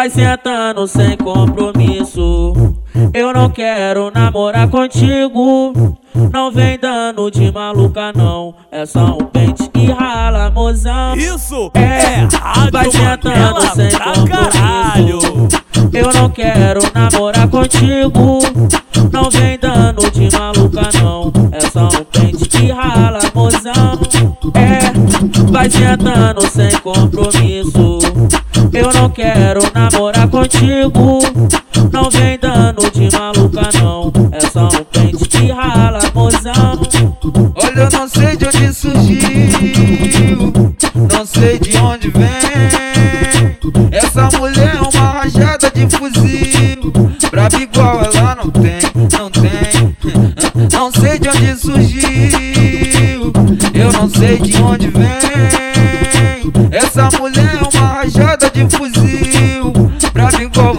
vai sentando sem compromisso. Eu não quero namorar contigo. Não vem dando de maluca, não. É só um pente que rala, mozão. Isso É, vai Rádio sentando sem compromisso. Eu não quero namorar contigo. Não vem dando de maluca, não. É só um pente que rala, mozão. É, vai sentando sem compromisso. Eu não quero namorar contigo. Não vem dando de maluca, não. É só um pente que rala, mozão. Olha, eu não sei de onde surgiu, não sei de onde vem. Essa mulher é uma rajada de fuzil, braba igual ela não tem, não tem. Não sei de onde surgiu, eu não sei de onde vem. Essa mulher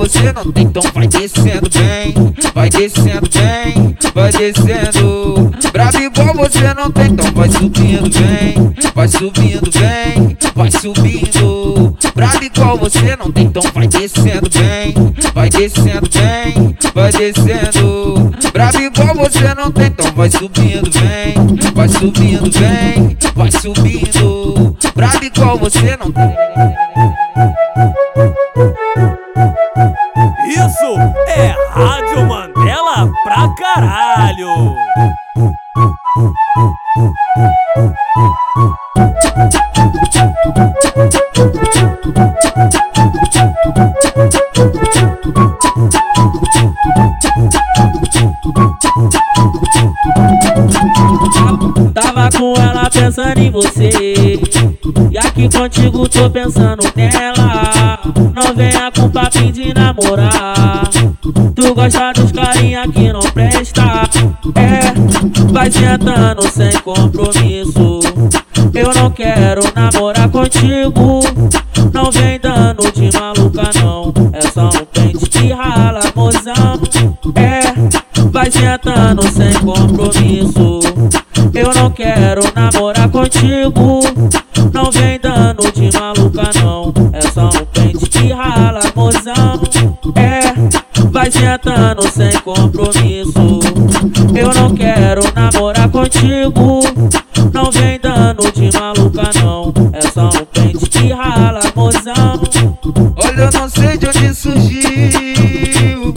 você não tem. Então vai descendo bem, vai descendo bem, vai descendo. Brabo igual você não tem, então vai subindo bem, vai subindo bem, vai subindo. Brabo igual você não tem, então vai descendo bem, vai descendo bem, vai descendo. Brabo igual você não tem, então vai subindo bem, vai subindo bem, vai subindo. Brabo igual você não tem. Tava com ela pensando em você. E aqui contigo tô pensando nela. Não venha com papinho de namorar. Tu gosta dos carinha que não presta. É, vai sentando sem compromisso. Eu não quero namorar contigo. Não vem dando de maluca, não. É só um pente que rala, mozão. É, vai sentando sem compromisso. Eu não quero namorar contigo. Não vem dando de maluca, não. É só um pente que rala, mozão. É, vai sentando sem compromisso. Eu não quero namorar contigo. Não vem dando de maluca, não. É só um pente que rala, mozão. Olha, eu não sei de onde surgiu,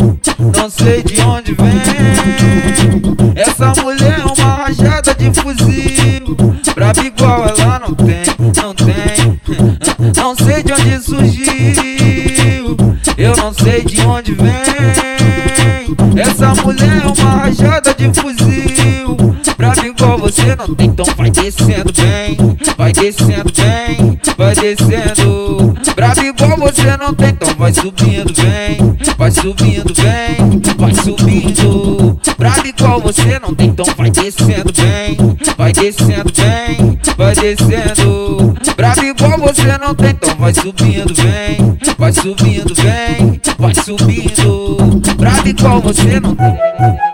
não sei de onde vem. Essa mulher é uma rajada de fuzil, braba igual ela não tem, não tem. Não sei de onde surgiu, eu não sei de onde vem. Essa mulher é uma rajada de fuzil, braba igual você não tem. Então vai descendo bem, vai descendo bem, vai descendo. Brabo igual você não tem, então vai subindo bem, vai subindo bem, vai subindo. Brabo igual você não tem, então vai descendo bem, vai descendo bem, vai descendo. Brabo igual você não tem, então vai subindo bem, vai subindo bem, vai subindo. Brabo igual você não tem.